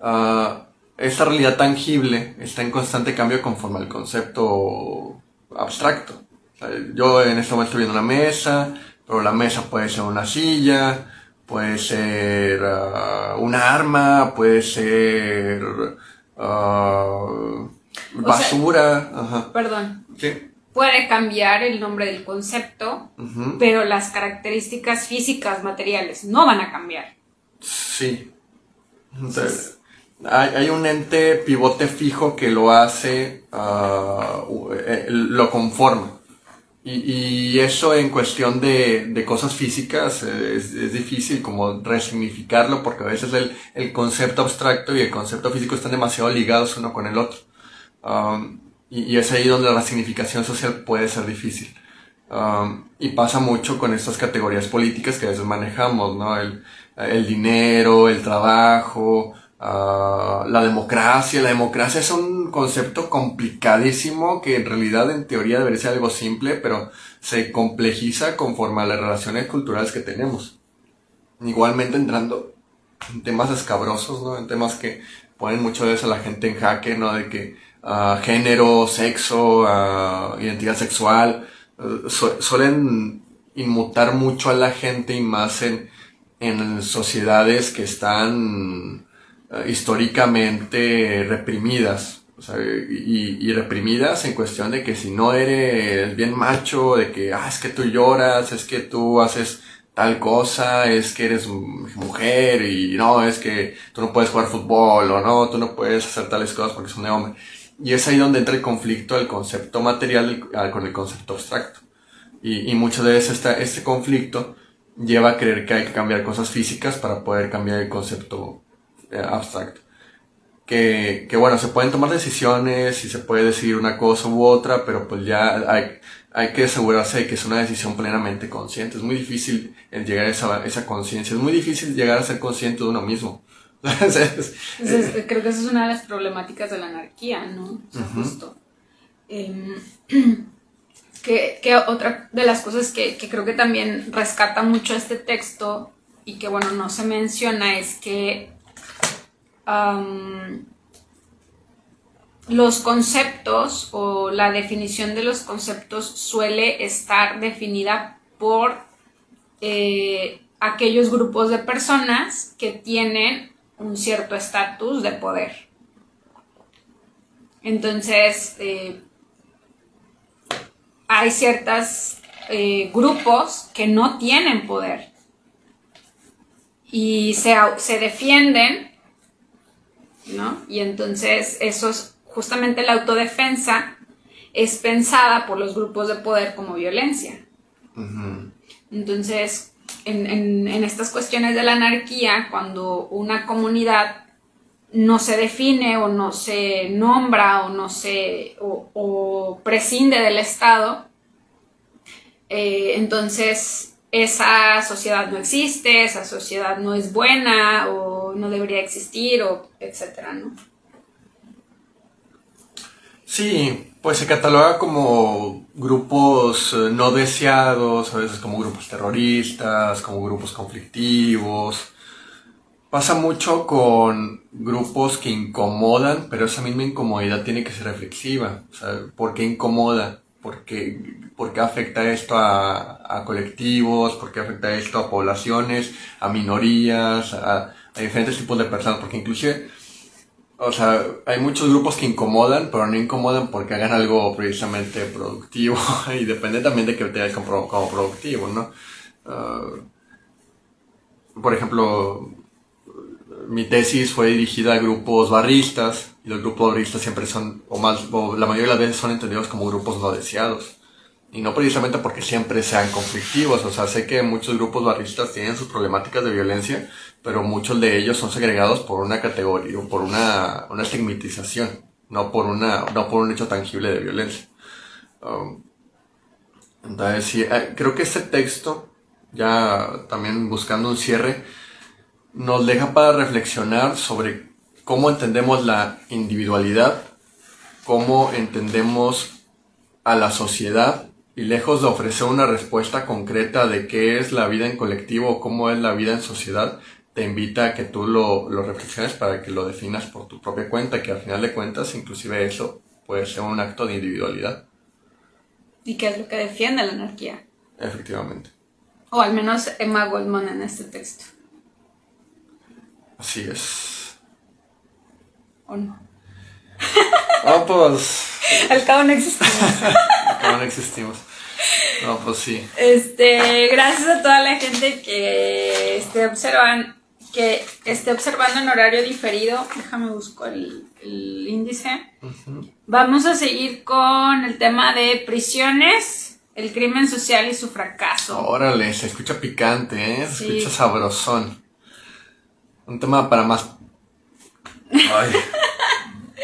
ah, esta realidad tangible está en constante cambio conforme al concepto abstracto. Sea, yo en este momento estoy viendo una mesa, pero la mesa puede ser una silla, puede ser ah, una arma, puede ser ah, basura. ajá. Perdón. Sí. Puede cambiar el nombre del concepto, pero las características físicas, materiales, no van a cambiar. Sí. Entonces, hay, hay un ente pivote fijo que lo hace, ah, eh, lo conforma. Y, y eso en cuestión de, de cosas físicas eh, es, difícil como resignificarlo porque a veces el, el concepto abstracto y el concepto físico están demasiado ligados uno con el otro. Um, y, es ahí donde la significación social puede ser difícil. Um, y pasa mucho con estas categorías políticas que a veces manejamos, ¿no? El, el dinero, el trabajo, ah, la democracia. La democracia es un concepto complicadísimo que en realidad en teoría debería ser algo simple, pero se complejiza conforme a las relaciones culturales que tenemos. Igualmente entrando en temas escabrosos, ¿no? En temas que ponen mucho de a la gente en jaque, ¿no? De que ah, género, sexo, ah, identidad sexual, eh, su- suelen inmutar mucho a la gente y más en, en sociedades que están eh, históricamente reprimidas. O sea, y, y reprimidas en cuestión de que si no eres bien macho, de que, ah, es que tú lloras, es que tú haces tal cosa, es que eres mujer y no, es que tú no puedes jugar fútbol o no, tú no puedes hacer tales cosas porque eres un hombre. Y es ahí donde entra el conflicto del concepto material al- con el concepto abstracto. Y, y muchas veces esta, este conflicto lleva a creer que hay que cambiar cosas físicas para poder cambiar el concepto eh, abstracto. Que, que bueno, se pueden tomar decisiones y se puede decidir una cosa u otra, pero pues ya hay, hay que asegurarse de que es una decisión plenamente consciente. Es muy difícil el llegar a esa, esa conciencia, es muy difícil llegar a ser consciente de uno mismo. Entonces, creo que esa es una de las problemáticas de la anarquía, ¿no? O sea, justo. Que, que otra de las cosas que, que creo que también rescata mucho este texto y que, bueno, no se menciona es que los conceptos o la definición de los conceptos suele estar definida por eh, aquellos grupos de personas que tienen un cierto estatus de poder. Entonces, eh, hay ciertos grupos que no tienen poder y se, se defienden, ¿no? Y entonces eso es justamente la autodefensa es pensada por los grupos de poder como violencia. Entonces, en, estas cuestiones de la anarquía, cuando una comunidad no se define o no se nombra o no se o, prescinde del Estado, eh, entonces esa sociedad no existe, esa sociedad no es buena o no debería existir o etcétera, ¿no? Sí, pues se cataloga como grupos eh, no deseados, a veces como grupos terroristas, como grupos conflictivos. Pasa mucho con grupos que incomodan, pero esa misma incomodidad tiene que ser reflexiva. O sea, ¿por qué incomoda? ¿Por qué, afecta esto a, colectivos? ¿Por qué afecta esto a poblaciones, a minorías, a, diferentes tipos de personas? Porque inclusive o sea, hay muchos grupos que incomodan, pero no incomodan porque hagan algo precisamente productivo y depende también de que te veas como, como productivo, ¿no? Ah, por ejemplo, mi tesis fue dirigida a grupos barristas y los grupos barristas siempre son, o más, o la mayoría de las veces son entendidos como grupos no deseados. Y no precisamente porque siempre sean conflictivos, o sea, sé que muchos grupos barristas tienen sus problemáticas de violencia, pero muchos de ellos son segregados por una categoría, o por una, una estigmatización, no por, una, no por un hecho tangible de violencia. Um, entonces, sí, eh, creo que este texto, ya también buscando un cierre, nos deja para reflexionar sobre cómo entendemos la individualidad, cómo entendemos a la sociedad y lejos de ofrecer una respuesta concreta de qué es la vida en colectivo o cómo es la vida en sociedad, te invita a que tú lo, lo, reflexiones para que lo definas por tu propia cuenta, que al final de cuentas inclusive eso puede ser un acto de individualidad. ¿Y qué es lo que defiende la anarquía? Efectivamente. O al menos Emma Goldman en este texto. Así es. ¿O no? Ah, pues... al cabo no existimos. al cabo no existimos. No, pues sí. Este, gracias a toda la gente que esté observan, que esté observando en horario diferido. Déjame buscar el, índice. Vamos a seguir con el tema de prisiones, el crimen social y su fracaso. Órale, se escucha picante, ¿eh? Se escucha sabrosón. Un tema para más. Ay.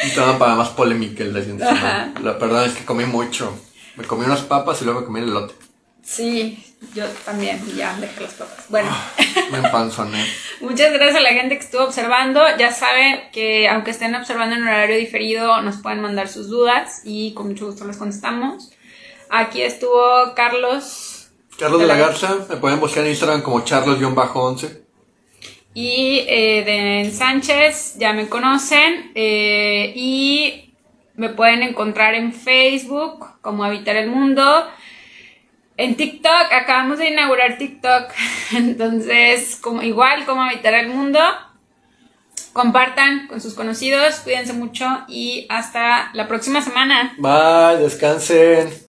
Un tema para más polémica el de La verdad es que comí mucho. Me comí unas papas y luego me comí el elote. Sí, yo también, ya dejé las papas. Bueno. Ah, me empanzoné. Muchas gracias a la gente que estuvo observando. Ya saben que aunque estén observando en horario diferido, nos pueden mandar sus dudas y con mucho gusto les contestamos. Aquí estuvo Carlos. Carlos de la Garza, me pueden buscar en Instagram como charlos-11. Y eh, de Sánchez, ya me conocen. Eh, y me pueden encontrar en Facebook como Habitar el Mundo. En TikTok, acabamos de inaugurar TikTok. Entonces, como, igual como Habitar el Mundo. Compartan con sus conocidos, cuídense mucho y hasta la próxima semana. Bye, descansen.